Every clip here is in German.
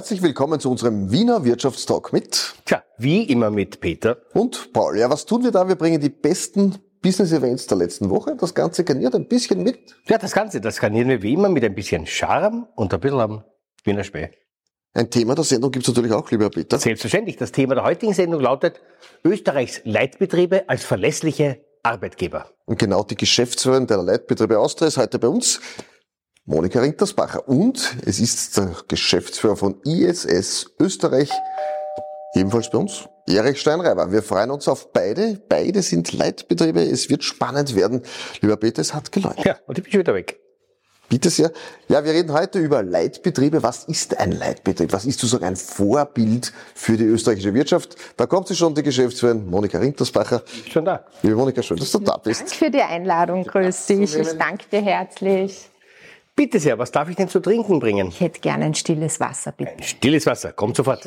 Herzlich willkommen zu unserem Wiener Wirtschaftstalk mit. Tja, wie immer mit Peter. Und Paul. Ja, was tun wir da? Wir bringen die besten Business Events der letzten Woche. Das Ganze garniert ein bisschen mit. Ja, das Ganze, das garnieren wir wie immer mit ein bisschen Charme und ein bisschen am Wiener Spee. Ein Thema der Sendung gibt es natürlich auch, lieber Peter. Selbstverständlich. Das Thema der heutigen Sendung lautet Österreichs Leitbetriebe als verlässliche Arbeitgeber. Und genau die Geschäftsführerin der Leitbetriebe Austria ist heute bei uns. Monika Rintersbacher. Und es ist der Geschäftsführer von ISS Österreich, ebenfalls bei uns, Erich Steinreiber. Wir freuen uns auf beide. Beide sind Leitbetriebe. Es wird spannend werden. Lieber Peter, es hat geläutet. Ja, und ich bin schon wieder weg. Bitte sehr. Ja, wir reden heute über Leitbetriebe. Was ist ein Leitbetrieb? Was ist sozusagen ein Vorbild für die österreichische Wirtschaft? Da kommt sie schon, die Geschäftsführerin Monika Rintersbacher. Schon da. Liebe Monika, schön, dass du da bist. Danke für die Einladung. Grüß dich. Ich danke dir herzlich. Bitte sehr, was darf ich denn zu trinken bringen? Ich hätte gerne ein stilles Wasser, bitte. Ein stilles Wasser, kommt sofort.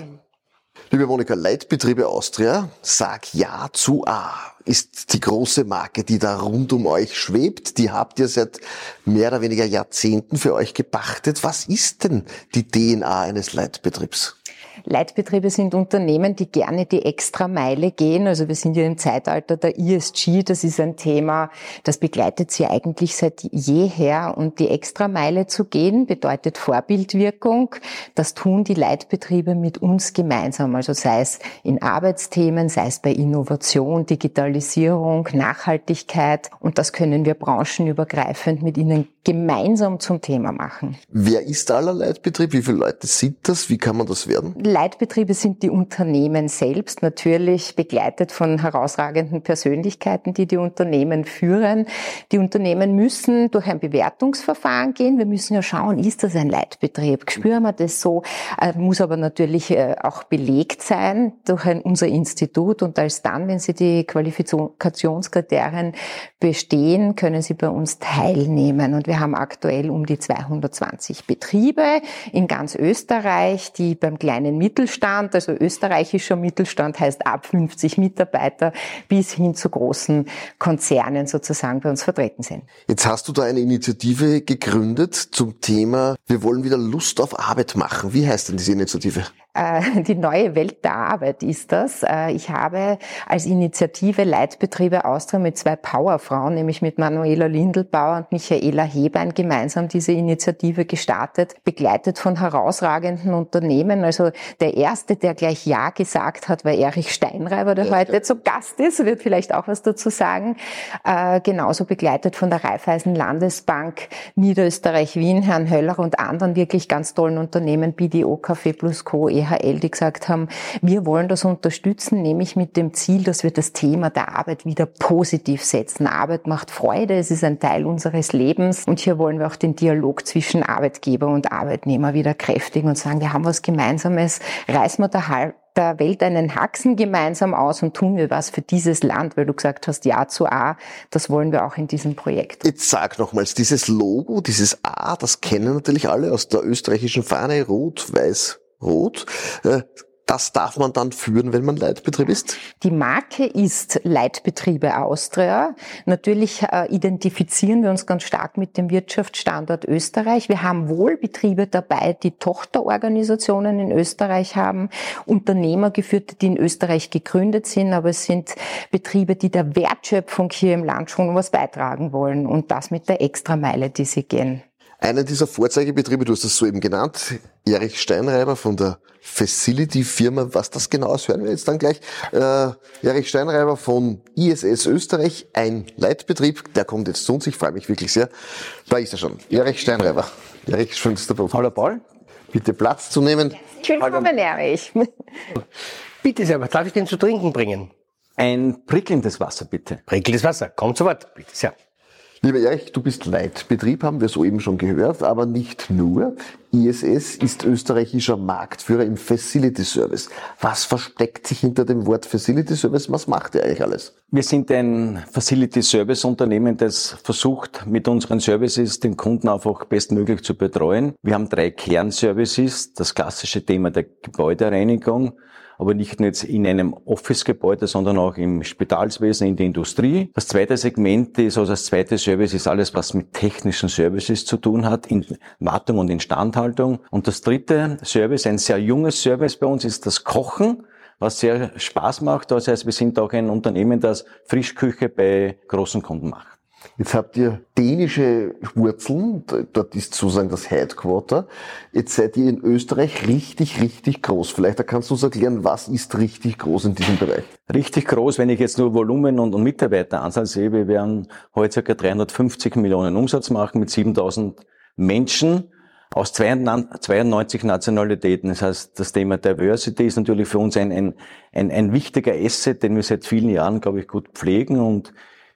Liebe Monika, Leitbetriebe Austria, sag Ja zu A ist die große Marke, die da rund um euch schwebt. Die habt ihr seit mehr oder weniger Jahrzehnten für euch gepachtet. Was ist denn die DNA eines Leitbetriebs? Leitbetriebe sind Unternehmen, die gerne die extra Meile gehen. Also wir sind ja im Zeitalter der ESG. Das ist ein Thema, das begleitet sie eigentlich seit jeher. Und die extra Meile zu gehen bedeutet Vorbildwirkung. Das tun die Leitbetriebe mit uns gemeinsam. Also sei es in Arbeitsthemen, sei es bei Innovation, Digitalisierung, Nachhaltigkeit. Und das können wir branchenübergreifend mit ihnen gemeinsam zum Thema machen. Wer ist aller Leitbetrieb? Wie viele Leute sind das? Wie kann man das werden? Leitbetriebe sind die Unternehmen selbst, natürlich begleitet von herausragenden Persönlichkeiten, die die Unternehmen führen. Die Unternehmen müssen durch ein Bewertungsverfahren gehen. Wir müssen ja schauen, ist das ein Leitbetrieb? Spüren wir das so? Äh, muss aber natürlich äh, auch belegt sein durch ein, unser Institut und als dann, wenn sie die Qualifikationskriterien bestehen, können sie bei uns teilnehmen. Und wir haben aktuell um die 220 Betriebe in ganz Österreich, die beim kleinen Mittelstand, also österreichischer Mittelstand heißt ab 50 Mitarbeiter, bis hin zu großen Konzernen sozusagen bei uns vertreten sind. Jetzt hast du da eine Initiative gegründet zum Thema, wir wollen wieder Lust auf Arbeit machen. Wie heißt denn diese Initiative? Äh, die neue Welt der Arbeit ist das. Äh, ich habe als Initiative Leitbetriebe Austria mit zwei Powerfrauen, nämlich mit Manuela Lindelbauer und Michaela Hebein gemeinsam diese Initiative gestartet, begleitet von herausragenden Unternehmen. Also der erste, der gleich Ja gesagt hat, war Erich Steinreiber, der ja, heute ja. zu Gast ist, wird vielleicht auch was dazu sagen. Äh, genauso begleitet von der Raiffeisen Landesbank Niederösterreich Wien, Herrn Höller und anderen wirklich ganz tollen Unternehmen, BDO Café Plus Co., DHL, die gesagt haben, wir wollen das unterstützen, nämlich mit dem Ziel, dass wir das Thema der Arbeit wieder positiv setzen. Arbeit macht Freude, es ist ein Teil unseres Lebens und hier wollen wir auch den Dialog zwischen Arbeitgeber und Arbeitnehmer wieder kräftigen und sagen, wir haben was Gemeinsames, reißen wir der, der Welt einen Haxen gemeinsam aus und tun wir was für dieses Land, weil du gesagt hast, Ja zu A, das wollen wir auch in diesem Projekt. Jetzt sag nochmals, dieses Logo, dieses A, das kennen natürlich alle aus der österreichischen Fahne, rot, weiß, rot. Äh, das darf man dann führen, wenn man Leitbetrieb ist? Die Marke ist Leitbetriebe Austria. Natürlich äh, identifizieren wir uns ganz stark mit dem Wirtschaftsstandort Österreich. Wir haben wohl Betriebe dabei, die Tochterorganisationen in Österreich haben, Unternehmer geführt, die in Österreich gegründet sind, aber es sind Betriebe, die der Wertschöpfung hier im Land schon was beitragen wollen und das mit der Extrameile, die sie gehen. Einer dieser Vorzeigebetriebe, du hast es soeben genannt, Erich Steinreiber von der Facility-Firma. Was das genau ist, hören wir jetzt dann gleich. Äh, Erich Steinreiber von ISS Österreich, ein Leitbetrieb, der kommt jetzt zu uns. Ich freue mich wirklich sehr. Da ist er schon. Erich Steinreiber. Erich, schön, dass du da Hallo Paul. Bitte Platz zu nehmen. Willkommen, Erich. Bitte sehr, was darf ich denn zu trinken bringen? Ein prickelndes Wasser, bitte. Prickelndes Wasser, kommt zu Wort, bitte sehr. Lieber Erich, du bist Leitbetrieb, haben wir soeben schon gehört, aber nicht nur. ISS ist österreichischer Marktführer im Facility Service. Was versteckt sich hinter dem Wort Facility Service? Was macht ihr eigentlich alles? Wir sind ein Facility Service Unternehmen, das versucht, mit unseren Services den Kunden einfach bestmöglich zu betreuen. Wir haben drei Kernservices. Das klassische Thema der Gebäudereinigung aber nicht nur jetzt in einem Office-Gebäude, sondern auch im Spitalswesen, in der Industrie. Das zweite Segment ist, also das zweite Service ist alles, was mit technischen Services zu tun hat, in Wartung und Instandhaltung. Und das dritte Service, ein sehr junges Service bei uns, ist das Kochen was sehr Spaß macht. Das heißt, wir sind auch ein Unternehmen, das Frischküche bei großen Kunden macht. Jetzt habt ihr dänische Wurzeln, dort ist sozusagen das Headquarter. Jetzt seid ihr in Österreich richtig, richtig groß. Vielleicht kannst du uns erklären, was ist richtig groß in diesem Bereich? Richtig groß, wenn ich jetzt nur Volumen und, und Mitarbeiteranzahl sehe, wir werden heute ca. 350 Millionen Umsatz machen mit 7000 Menschen aus 92 Nationalitäten. Das heißt, das Thema Diversity ist natürlich für uns ein, ein, ein, ein wichtiger Asset, den wir seit vielen Jahren, glaube ich, gut pflegen und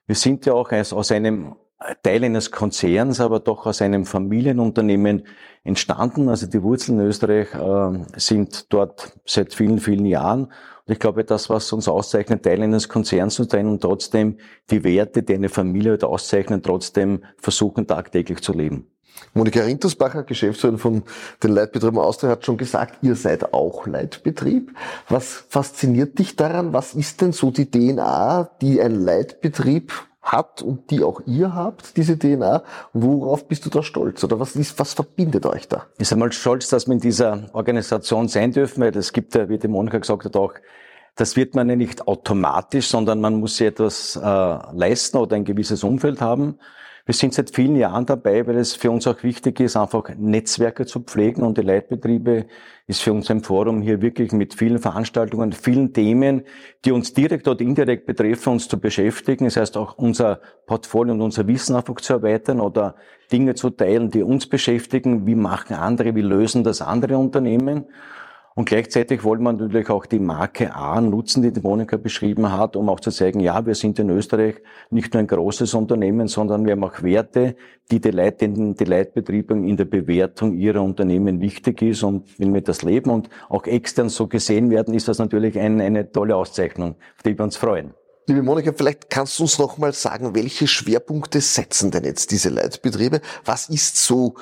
wir sind ja auch aus einem Teil eines Konzerns, aber doch aus einem Familienunternehmen entstanden. Also die Wurzeln in Österreich äh, sind dort seit vielen, vielen Jahren. Und ich glaube, das, was uns auszeichnet, Teil eines Konzerns zu sein und trotzdem die Werte, die eine Familie auszeichnen, trotzdem versuchen, tagtäglich zu leben. Monika Rintersbacher, Geschäftsführerin von den Leitbetrieben Austria, hat schon gesagt, ihr seid auch Leitbetrieb. Was fasziniert dich daran? Was ist denn so die DNA, die ein Leitbetrieb hat und die auch ihr habt, diese DNA? Worauf bist du da stolz? Oder was ist, was verbindet euch da? Ich bin einmal stolz, dass wir in dieser Organisation sein dürfen, weil es gibt wie die Monika gesagt hat, auch das wird man ja nicht automatisch, sondern man muss ja etwas äh, leisten oder ein gewisses Umfeld haben. Wir sind seit vielen Jahren dabei, weil es für uns auch wichtig ist, einfach Netzwerke zu pflegen und die Leitbetriebe ist für uns ein Forum hier wirklich mit vielen Veranstaltungen, vielen Themen, die uns direkt oder indirekt betreffen, uns zu beschäftigen. Das heißt auch unser Portfolio und unser Wissen einfach zu erweitern oder Dinge zu teilen, die uns beschäftigen. Wie machen andere, wie lösen das andere Unternehmen? Und gleichzeitig wollen wir natürlich auch die Marke A nutzen, die die Monika beschrieben hat, um auch zu zeigen, ja, wir sind in Österreich nicht nur ein großes Unternehmen, sondern wir haben auch Werte, die die, Leit, die Leitbetriebe in der Bewertung ihrer Unternehmen wichtig ist und wenn wir das leben und auch extern so gesehen werden, ist das natürlich eine, eine tolle Auszeichnung, auf die wir uns freuen. Liebe Monika, vielleicht kannst du uns noch mal sagen, welche Schwerpunkte setzen denn jetzt diese Leitbetriebe? Was ist so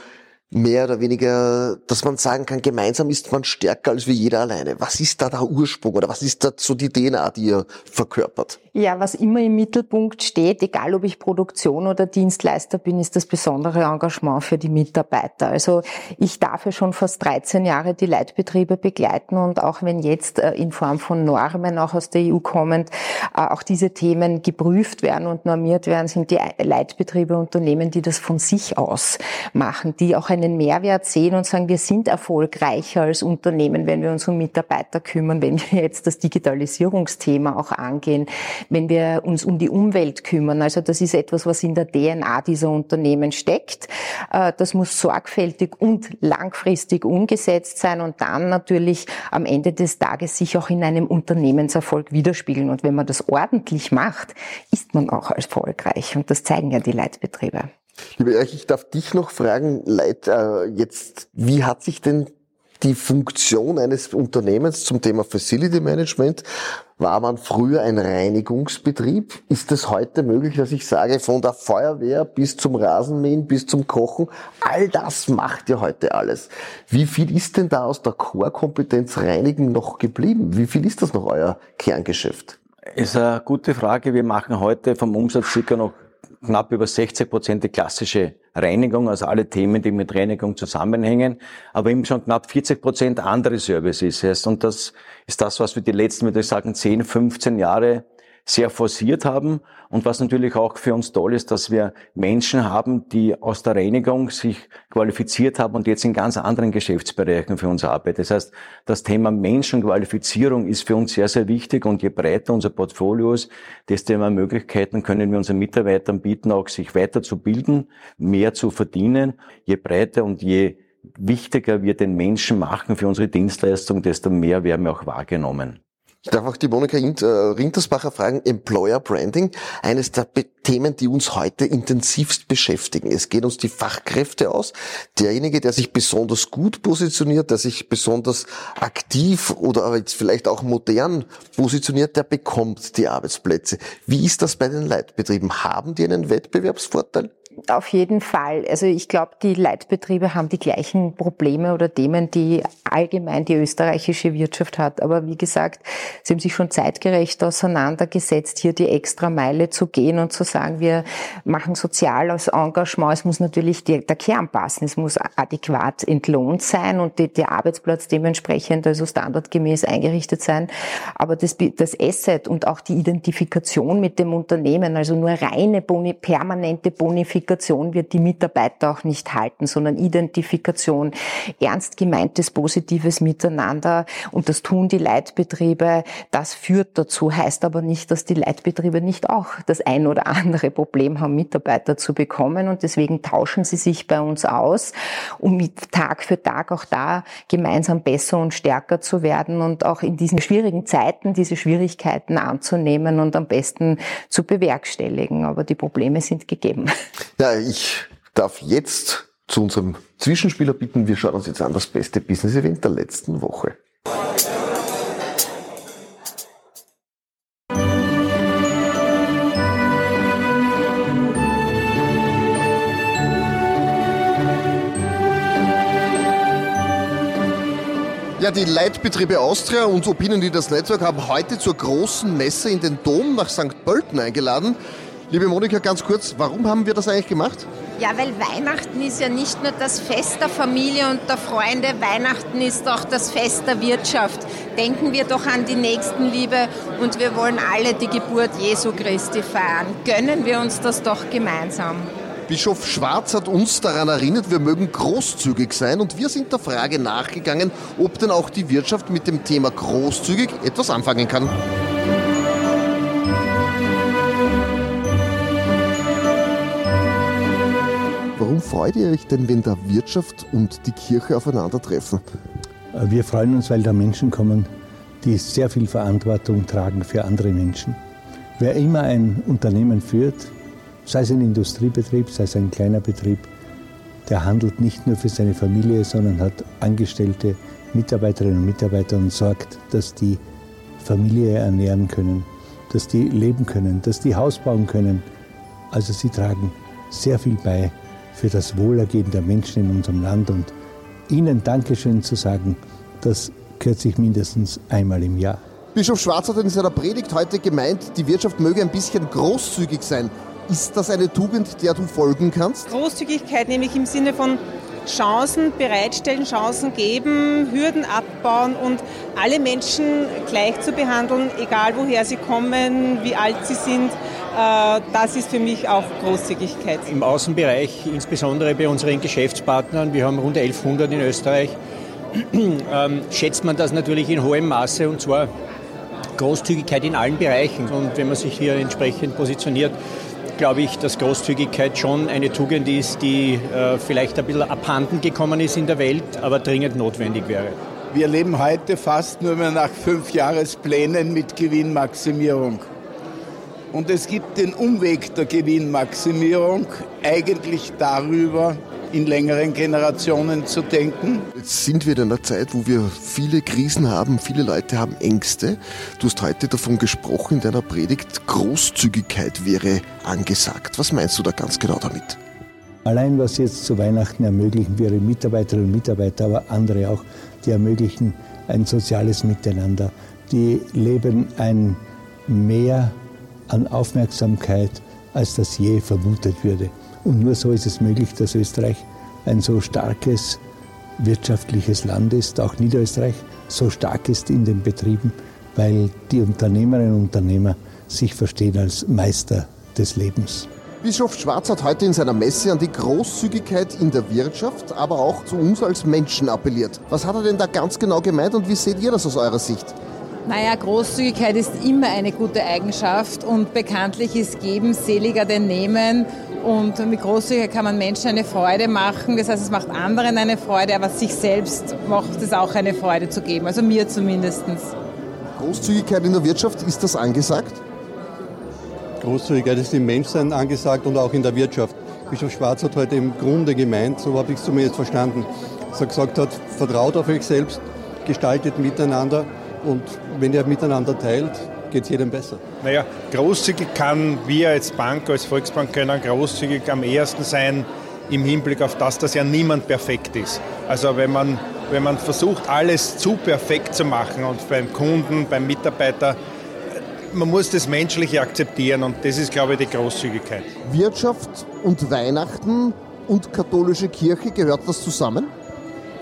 mehr oder weniger, dass man sagen kann, gemeinsam ist man stärker als wie jeder alleine. Was ist da der Ursprung oder was ist da so die DNA, die ihr verkörpert? Ja, was immer im Mittelpunkt steht, egal ob ich Produktion oder Dienstleister bin, ist das besondere Engagement für die Mitarbeiter. Also ich darf ja schon fast 13 Jahre die Leitbetriebe begleiten und auch wenn jetzt äh, in Form von Normen auch aus der EU kommend äh, auch diese Themen geprüft werden und normiert werden, sind die Leitbetriebe Unternehmen, die das von sich aus machen, die auch einen Mehrwert sehen und sagen, wir sind erfolgreicher als Unternehmen, wenn wir uns um Mitarbeiter kümmern, wenn wir jetzt das Digitalisierungsthema auch angehen, wenn wir uns um die Umwelt kümmern. Also das ist etwas, was in der DNA dieser Unternehmen steckt. Äh, das muss sorgfältig und langfristig umgesetzt sein und dann natürlich am Ende des Tages sich auch in einem Unternehmenserfolg widerspiegeln. Und wenn man das ordentlich macht, ist man auch erfolgreich. Und das zeigen ja die Leitbetriebe. Lieber Erich, ich darf dich noch fragen, Leit, äh, jetzt, wie hat sich denn die Funktion eines Unternehmens zum Thema Facility Management, war man früher ein Reinigungsbetrieb? Ist es heute möglich, dass ich sage, von der Feuerwehr bis zum Rasenmähen, bis zum Kochen, all das macht ihr heute alles. Wie viel ist denn da aus der Core-Kompetenz Reinigen noch geblieben? Wie viel ist das noch euer Kerngeschäft? Ist eine gute Frage. Wir machen heute vom Umsatz circa noch knapp über 60 Prozent die klassische Reinigung, also alle Themen, die mit Reinigung zusammenhängen, aber eben schon knapp 40 Prozent andere Services. Und das ist das, was wir die letzten, würde ich sagen, 10, 15 Jahre sehr forciert haben und was natürlich auch für uns toll ist, dass wir Menschen haben, die aus der Reinigung sich qualifiziert haben und jetzt in ganz anderen Geschäftsbereichen für uns arbeiten. Das heißt, das Thema Menschenqualifizierung ist für uns sehr, sehr wichtig und je breiter unser Portfolio ist, desto mehr Möglichkeiten können wir unseren Mitarbeitern bieten, auch sich weiterzubilden, mehr zu verdienen. Je breiter und je wichtiger wir den Menschen machen für unsere Dienstleistung, desto mehr werden wir auch wahrgenommen. Ich darf auch die Monika äh, Rintersbacher fragen, Employer Branding, eines der Themen, die uns heute intensivst beschäftigen. Es geht uns die Fachkräfte aus. Derjenige, der sich besonders gut positioniert, der sich besonders aktiv oder jetzt vielleicht auch modern positioniert, der bekommt die Arbeitsplätze. Wie ist das bei den Leitbetrieben? Haben die einen Wettbewerbsvorteil? Auf jeden Fall. Also ich glaube, die Leitbetriebe haben die gleichen Probleme oder Themen, die allgemein die österreichische Wirtschaft hat. Aber wie gesagt, sie haben sich schon zeitgerecht auseinandergesetzt, hier die extra Meile zu gehen und zu sagen, wir machen soziales Engagement. Es muss natürlich der Kern passen. Es muss adäquat entlohnt sein und der Arbeitsplatz dementsprechend also standardgemäß eingerichtet sein. Aber das, das Asset und auch die Identifikation mit dem Unternehmen, also nur reine Boni, permanente Bonifikation wird die Mitarbeiter auch nicht halten, sondern Identifikation, ernst gemeintes positives Miteinander und das tun die Leitbetriebe. Das führt dazu, heißt aber nicht, dass die Leitbetriebe nicht auch das ein oder andere Problem haben, Mitarbeiter zu bekommen und deswegen tauschen sie sich bei uns aus, um mit Tag für Tag auch da gemeinsam besser und stärker zu werden und auch in diesen schwierigen Zeiten diese Schwierigkeiten anzunehmen und am besten zu bewerkstelligen. Aber die Probleme sind gegeben. Ja, ich darf jetzt zu unserem Zwischenspieler bitten. Wir schauen uns jetzt an das beste Business-Event der letzten Woche. Ja, die Leitbetriebe Austria und Opinion Leaders Network haben heute zur großen Messe in den Dom nach St. Pölten eingeladen. Liebe Monika, ganz kurz, warum haben wir das eigentlich gemacht? Ja, weil Weihnachten ist ja nicht nur das Fest der Familie und der Freunde, Weihnachten ist auch das Fest der Wirtschaft. Denken wir doch an die Nächstenliebe und wir wollen alle die Geburt Jesu Christi feiern. Gönnen wir uns das doch gemeinsam. Bischof Schwarz hat uns daran erinnert, wir mögen großzügig sein und wir sind der Frage nachgegangen, ob denn auch die Wirtschaft mit dem Thema großzügig etwas anfangen kann. Warum freut ihr euch denn, wenn da Wirtschaft und die Kirche aufeinandertreffen? Wir freuen uns, weil da Menschen kommen, die sehr viel Verantwortung tragen für andere Menschen. Wer immer ein Unternehmen führt, sei es ein Industriebetrieb, sei es ein kleiner Betrieb, der handelt nicht nur für seine Familie, sondern hat angestellte Mitarbeiterinnen und Mitarbeiter und sorgt, dass die Familie ernähren können, dass die leben können, dass die Haus bauen können. Also sie tragen sehr viel bei für das Wohlergehen der Menschen in unserem Land und Ihnen Dankeschön zu sagen, das gehört sich mindestens einmal im Jahr. Bischof Schwarz hat in seiner Predigt heute gemeint, die Wirtschaft möge ein bisschen großzügig sein. Ist das eine Tugend, der du folgen kannst? Großzügigkeit nämlich im Sinne von Chancen bereitstellen, Chancen geben, Hürden abbauen und alle Menschen gleich zu behandeln, egal woher sie kommen, wie alt sie sind. Äh, das ist für mich auch Großzügigkeit. Im Außenbereich, insbesondere bei unseren Geschäftspartnern, wir haben rund 1100 in Österreich, ähm, schätzt man das natürlich in hohem Maße und zwar Großzügigkeit in allen Bereichen. Und wenn man sich hier entsprechend positioniert, glaube ich, dass Großzügigkeit schon eine Tugend ist, die äh, vielleicht ein bisschen abhanden gekommen ist in der Welt, aber dringend notwendig wäre. Wir leben heute fast nur mehr nach fünf Jahresplänen mit Gewinnmaximierung. Und es gibt den Umweg der Gewinnmaximierung eigentlich darüber, in längeren Generationen zu denken. Jetzt sind wir in einer Zeit, wo wir viele Krisen haben, viele Leute haben Ängste. Du hast heute davon gesprochen in deiner Predigt, Großzügigkeit wäre angesagt. Was meinst du da ganz genau damit? Allein was jetzt zu Weihnachten ermöglichen wir Mitarbeiterinnen und Mitarbeiter, aber andere auch, die ermöglichen ein soziales Miteinander. Die leben ein Mehr an Aufmerksamkeit, als das je vermutet würde. Und nur so ist es möglich, dass Österreich ein so starkes wirtschaftliches Land ist, auch Niederösterreich so stark ist in den Betrieben, weil die Unternehmerinnen und Unternehmer sich verstehen als Meister des Lebens. Bischof Schwarz hat heute in seiner Messe an die Großzügigkeit in der Wirtschaft, aber auch zu uns als Menschen appelliert. Was hat er denn da ganz genau gemeint und wie seht ihr das aus eurer Sicht? Naja, Großzügigkeit ist immer eine gute Eigenschaft und bekanntlich ist Geben seliger denn Nehmen. Und mit Großzügigkeit kann man Menschen eine Freude machen. Das heißt, es macht anderen eine Freude, aber sich selbst macht es auch eine Freude zu geben. Also mir zumindest. Großzügigkeit in der Wirtschaft, ist das angesagt? Großzügigkeit ist im Menschsein angesagt und auch in der Wirtschaft. Bischof Schwarz hat heute im Grunde gemeint, so habe ich es zumindest verstanden, dass er gesagt hat, vertraut auf euch selbst, gestaltet miteinander und wenn ihr miteinander teilt, geht es jedem besser. Naja, großzügig kann wir als Bank, als Volksbank können großzügig am ehesten sein im Hinblick auf das, dass ja niemand perfekt ist. Also wenn man, wenn man versucht, alles zu perfekt zu machen und beim Kunden, beim Mitarbeiter, man muss das Menschliche akzeptieren und das ist, glaube ich, die Großzügigkeit. Wirtschaft und Weihnachten und katholische Kirche, gehört das zusammen?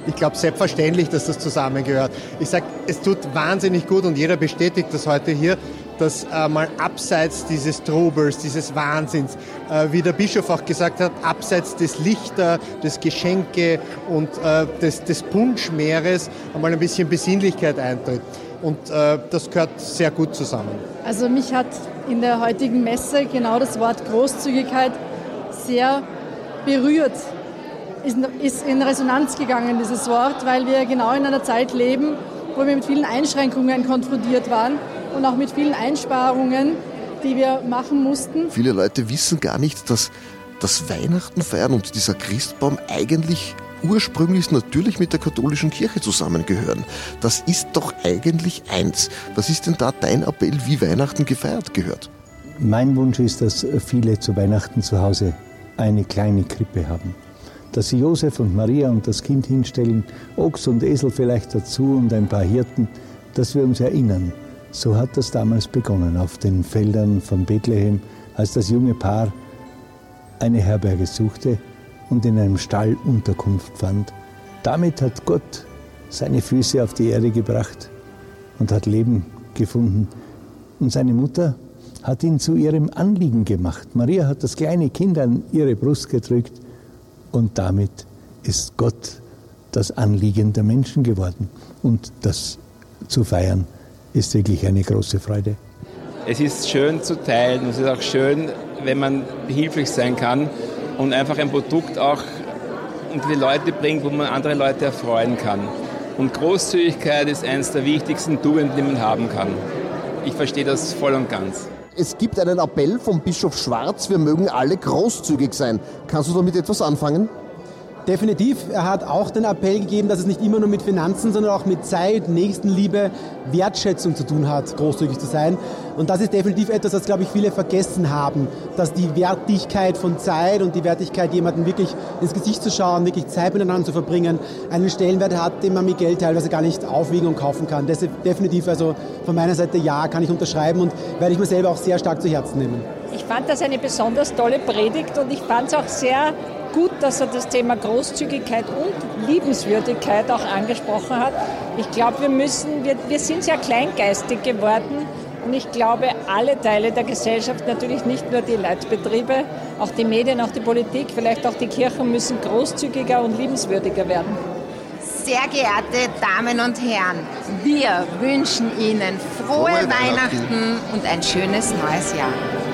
Ich glaube selbstverständlich, dass das zusammengehört. Ich sage, es tut wahnsinnig gut und jeder bestätigt das heute hier, dass äh, mal abseits dieses Trubels, dieses Wahnsinns, äh, wie der Bischof auch gesagt hat, abseits des Lichter, des Geschenke und äh, des, des Punschmeeres einmal ein bisschen Besinnlichkeit eintritt. Und äh, das gehört sehr gut zusammen. Also mich hat in der heutigen Messe genau das Wort Großzügigkeit sehr berührt ist in Resonanz gegangen, dieses Wort, weil wir genau in einer Zeit leben, wo wir mit vielen Einschränkungen konfrontiert waren und auch mit vielen Einsparungen, die wir machen mussten. Viele Leute wissen gar nicht, dass das Weihnachten feiern und dieser Christbaum eigentlich ursprünglich natürlich mit der katholischen Kirche zusammengehören. Das ist doch eigentlich eins. Was ist denn da dein Appell, wie Weihnachten gefeiert gehört? Mein Wunsch ist, dass viele zu Weihnachten zu Hause eine kleine Krippe haben dass sie Josef und Maria und das Kind hinstellen, Ochs und Esel vielleicht dazu und ein paar Hirten, dass wir uns erinnern. So hat das damals begonnen auf den Feldern von Bethlehem, als das junge Paar eine Herberge suchte und in einem Stall Unterkunft fand. Damit hat Gott seine Füße auf die Erde gebracht und hat Leben gefunden. Und seine Mutter hat ihn zu ihrem Anliegen gemacht. Maria hat das kleine Kind an ihre Brust gedrückt und damit ist Gott das Anliegen der Menschen geworden. Und das zu feiern ist wirklich eine große Freude. Es ist schön zu teilen, es ist auch schön, wenn man behilflich sein kann und einfach ein Produkt auch unter die Leute bringt, wo man andere Leute erfreuen kann. Und Großzügigkeit ist eines der wichtigsten Tugenden, die man haben kann. Ich verstehe das voll und ganz. Es gibt einen Appell vom Bischof Schwarz, wir mögen alle großzügig sein. Kannst du damit etwas anfangen? Definitiv. Er hat auch den Appell gegeben, dass es nicht immer nur mit Finanzen, sondern auch mit Zeit, Nächstenliebe, Wertschätzung zu tun hat, großzügig zu sein. Und das ist definitiv etwas, das, glaube ich, viele vergessen haben, dass die Wertigkeit von Zeit und die Wertigkeit, jemanden wirklich ins Gesicht zu schauen, wirklich Zeit miteinander zu verbringen, einen Stellenwert hat, den man mit Geld teilweise gar nicht aufwiegen und kaufen kann. Ist definitiv, also von meiner Seite ja, kann ich unterschreiben und werde ich mir selber auch sehr stark zu Herzen nehmen. Ich fand das eine besonders tolle Predigt und ich fand es auch sehr gut, dass er das Thema Großzügigkeit und Liebenswürdigkeit auch angesprochen hat. Ich glaube, wir müssen, wir, wir sind sehr kleingeistig geworden und ich glaube, alle Teile der Gesellschaft, natürlich nicht nur die Leitbetriebe, auch die Medien, auch die Politik, vielleicht auch die Kirchen müssen großzügiger und liebenswürdiger werden. Sehr geehrte Damen und Herren, wir wünschen Ihnen frohe, frohe Weihnachten. Weihnachten und ein schönes neues Jahr.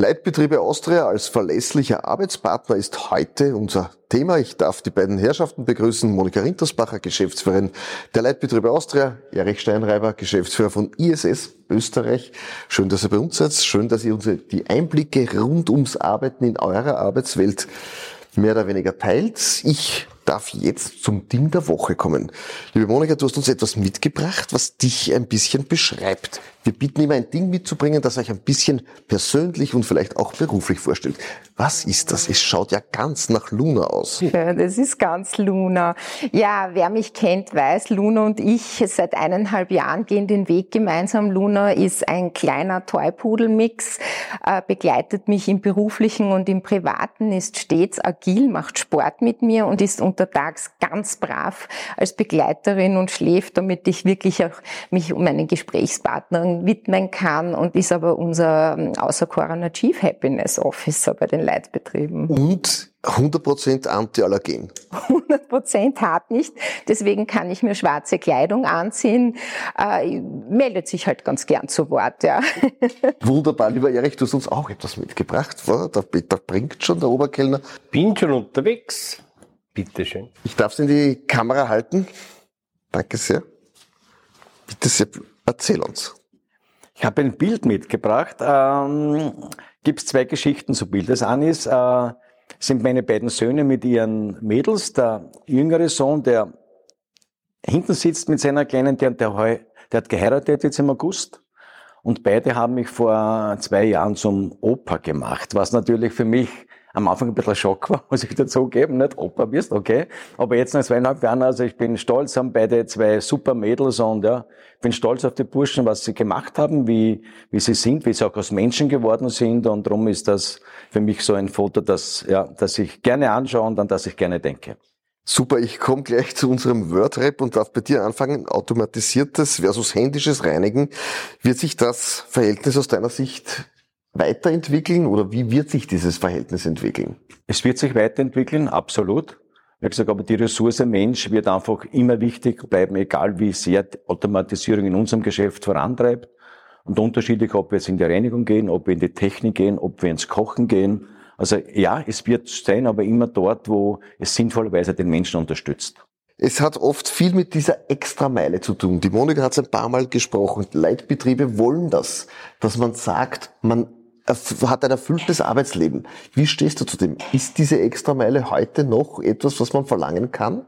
Leitbetriebe Austria als verlässlicher Arbeitspartner ist heute unser Thema. Ich darf die beiden Herrschaften begrüßen. Monika Rintersbacher, Geschäftsführerin der Leitbetriebe Austria, Erich Steinreiber, Geschäftsführer von ISS Österreich. Schön, dass ihr bei uns seid. Schön, dass ihr uns die Einblicke rund ums Arbeiten in eurer Arbeitswelt mehr oder weniger teilt. Ich darf jetzt zum Ding der Woche kommen. Liebe Monika, du hast uns etwas mitgebracht, was dich ein bisschen beschreibt. Wir bieten immer ein Ding mitzubringen, das euch ein bisschen persönlich und vielleicht auch beruflich vorstellt. Was ist das? Es schaut ja ganz nach Luna aus. Ja, das ist ganz Luna. Ja, wer mich kennt, weiß, Luna und ich seit eineinhalb Jahren gehen den Weg gemeinsam. Luna ist ein kleiner Toypudel-Mix, äh, begleitet mich im beruflichen und im privaten, ist stets agil, macht Sport mit mir und ist untertags ganz brav als Begleiterin und schläft, damit ich wirklich auch mich um meinen Gesprächspartner widmen kann und ist aber unser ähm, außerkoroner Chief Happiness Officer bei den Leitbetrieben. Und 100% Antiallergen. 100% hart nicht. Deswegen kann ich mir schwarze Kleidung anziehen. Äh, meldet sich halt ganz gern zu Wort, ja. Wunderbar, lieber Erich, du hast uns auch etwas mitgebracht. Der Peter bringt schon, der Oberkellner. Bin schon unterwegs. Bitteschön. Ich darf es in die Kamera halten. Danke sehr. Bitte sehr, erzähl uns. Ich habe ein Bild mitgebracht. Ähm, gibt es zwei Geschichten zu Bild. Das eine ist, äh, sind meine beiden Söhne mit ihren Mädels. Der jüngere Sohn, der hinten sitzt mit seiner kleinen, der, der, der hat geheiratet jetzt im August. Und beide haben mich vor zwei Jahren zum Opa gemacht, was natürlich für mich am Anfang ein bisschen Schock war, muss ich dazugeben, nicht? Opa wirst, okay. Aber jetzt nach zweieinhalb Jahren, also ich bin stolz, haben beide zwei super Mädels und ja, bin stolz auf die Burschen, was sie gemacht haben, wie, wie sie sind, wie sie auch aus Menschen geworden sind und darum ist das für mich so ein Foto, das, ja, das ich gerne anschaue und an das ich gerne denke. Super, ich komme gleich zu unserem Wordrap und darf bei dir anfangen. Automatisiertes versus händisches Reinigen. Wird sich das Verhältnis aus deiner Sicht weiterentwickeln oder wie wird sich dieses Verhältnis entwickeln? Es wird sich weiterentwickeln, absolut. Wie gesagt, aber die Ressource Mensch wird einfach immer wichtig bleiben, egal wie sehr Automatisierung in unserem Geschäft vorantreibt. Und unterschiedlich, ob wir jetzt in die Reinigung gehen, ob wir in die Technik gehen, ob wir ins Kochen gehen. Also ja, es wird sein, aber immer dort, wo es sinnvollerweise den Menschen unterstützt. Es hat oft viel mit dieser Extrameile zu tun. Die Monika hat es ein paar Mal gesprochen. Leitbetriebe wollen das, dass man sagt, man hat ein erfülltes Arbeitsleben. Wie stehst du zu dem? Ist diese Extrameile heute noch etwas, was man verlangen kann?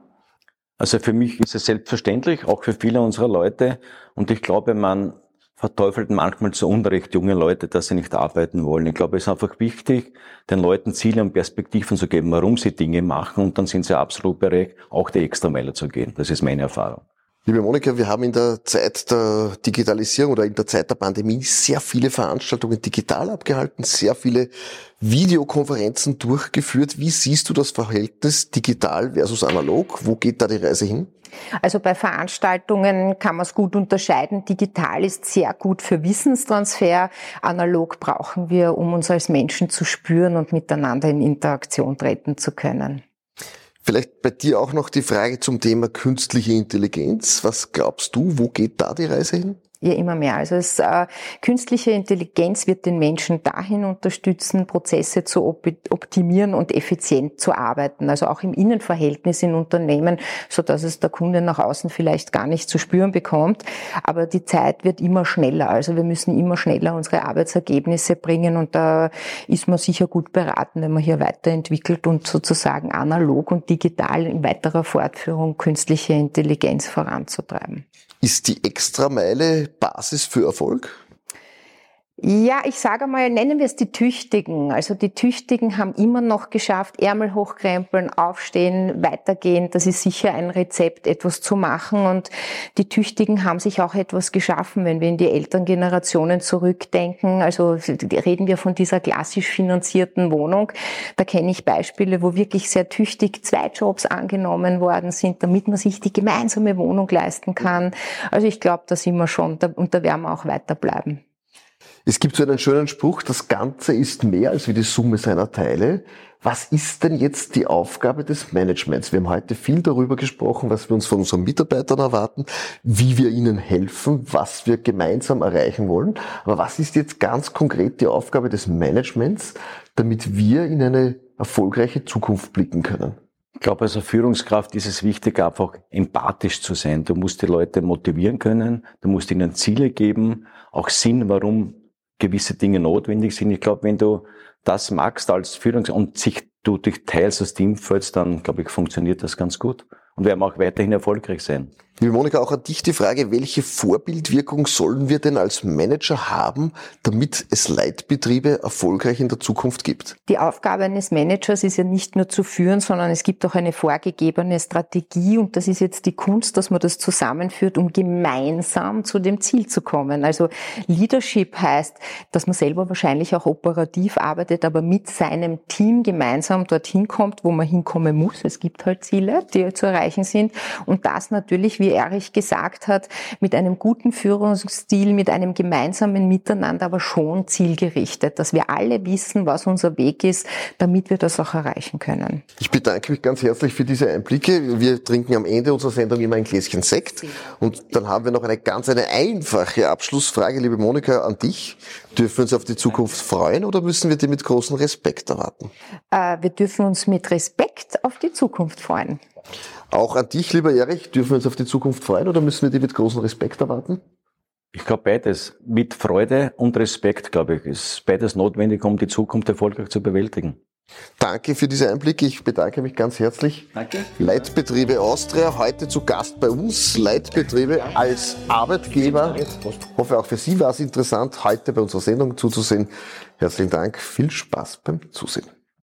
Also für mich ist es selbstverständlich, auch für viele unserer Leute. Und ich glaube, man verteufelt manchmal zu Unrecht junge Leute, dass sie nicht arbeiten wollen. Ich glaube, es ist einfach wichtig, den Leuten Ziele und Perspektiven zu geben, warum sie Dinge machen. Und dann sind sie absolut bereit, auch die Extrameile zu gehen. Das ist meine Erfahrung. Liebe Monika, wir haben in der Zeit der Digitalisierung oder in der Zeit der Pandemie sehr viele Veranstaltungen digital abgehalten, sehr viele Videokonferenzen durchgeführt. Wie siehst du das Verhältnis digital versus analog? Wo geht da die Reise hin? Also bei Veranstaltungen kann man es gut unterscheiden. Digital ist sehr gut für Wissenstransfer. Analog brauchen wir, um uns als Menschen zu spüren und miteinander in Interaktion treten zu können. Vielleicht bei dir auch noch die Frage zum Thema künstliche Intelligenz. Was glaubst du, wo geht da die Reise hin? Ja, immer mehr. Also es, äh, künstliche Intelligenz wird den Menschen dahin unterstützen, Prozesse zu op optimieren und effizient zu arbeiten. Also auch im Innenverhältnis in Unternehmen, so dass es der Kunde nach außen vielleicht gar nicht zu spüren bekommt. Aber die Zeit wird immer schneller. Also wir müssen immer schneller unsere Arbeitsergebnisse bringen und da ist man sicher gut beraten, wenn man hier weiterentwickelt und sozusagen analog und digital in weiterer Fortführung künstliche Intelligenz voranzutreiben. Ist die Extrameile Basis für Erfolg? Ja, ich sage mal, nennen wir es die Tüchtigen. Also die Tüchtigen haben immer noch geschafft, Ärmel hochkrempeln, aufstehen, weitergehen. Das ist sicher ein Rezept, etwas zu machen. Und die Tüchtigen haben sich auch etwas geschaffen, wenn wir in die älteren Generationen zurückdenken. Also reden wir von dieser klassisch finanzierten Wohnung. Da kenne ich Beispiele, wo wirklich sehr tüchtig zwei Jobs angenommen worden sind, damit man sich die gemeinsame Wohnung leisten kann. Also ich glaube, da sind wir schon und da werden wir auch weiterbleiben. Es gibt so einen schönen Spruch, das Ganze ist mehr als wie die Summe seiner Teile. Was ist denn jetzt die Aufgabe des Managements? Wir haben heute viel darüber gesprochen, was wir uns von unseren Mitarbeitern erwarten, wie wir ihnen helfen, was wir gemeinsam erreichen wollen. Aber was ist jetzt ganz konkret die Aufgabe des Managements, damit wir in eine erfolgreiche Zukunft blicken können? Ich glaube, als Führungskraft ist es wichtig, einfach empathisch zu sein. Du musst die Leute motivieren können, du musst ihnen Ziele geben, auch Sinn, warum gewisse Dinge notwendig sind. Ich glaube, wenn du das magst als Führungs- und sich du dich teilst als Teamfeld, dann glaube ich, funktioniert das ganz gut und werden auch weiterhin erfolgreich sein. Liebe Monika, auch an dich die Frage, welche Vorbildwirkung sollen wir denn als Manager haben, damit es Leitbetriebe erfolgreich in der Zukunft gibt? Die Aufgabe eines Managers ist ja nicht nur zu führen, sondern es gibt auch eine vorgegebene Strategie und das ist jetzt die Kunst, dass man das zusammenführt, um gemeinsam zu dem Ziel zu kommen. Also Leadership heißt, dass man selber wahrscheinlich auch operativ arbeitet, aber mit seinem Team gemeinsam dorthin kommt, wo man hinkommen muss. Es gibt halt Ziele, die zu erreichen sind und das natürlich wie wie Erich gesagt hat, mit einem guten Führungsstil, mit einem gemeinsamen Miteinander, aber schon zielgerichtet, dass wir alle wissen, was unser Weg ist, damit wir das auch erreichen können. Ich bedanke mich ganz herzlich für diese Einblicke. Wir trinken am Ende unserer Sendung immer ein Gläschen Sekt und dann haben wir noch eine ganz eine einfache Abschlussfrage, liebe Monika, an dich. Dürfen wir uns auf die Zukunft freuen oder müssen wir die mit großem Respekt erwarten? Äh, wir dürfen uns mit Respekt auf die Zukunft freuen. Auch an dich, lieber Erich, dürfen wir uns auf die Zukunft freuen oder müssen wir die mit großem Respekt erwarten? Ich glaube beides. Mit Freude und Respekt, glaube ich, ist beides notwendig, um die Zukunft erfolgreich zu bewältigen. Danke für diese Einblicke. Ich bedanke mich ganz herzlich. Danke. Leitbetriebe Austria, heute zu Gast bei uns. Leitbetriebe als Arbeitgeber. Ich hoffe, auch für Sie war es interessant, heute bei unserer Sendung zuzusehen. Herzlichen Dank. Viel Spaß beim Zusehen.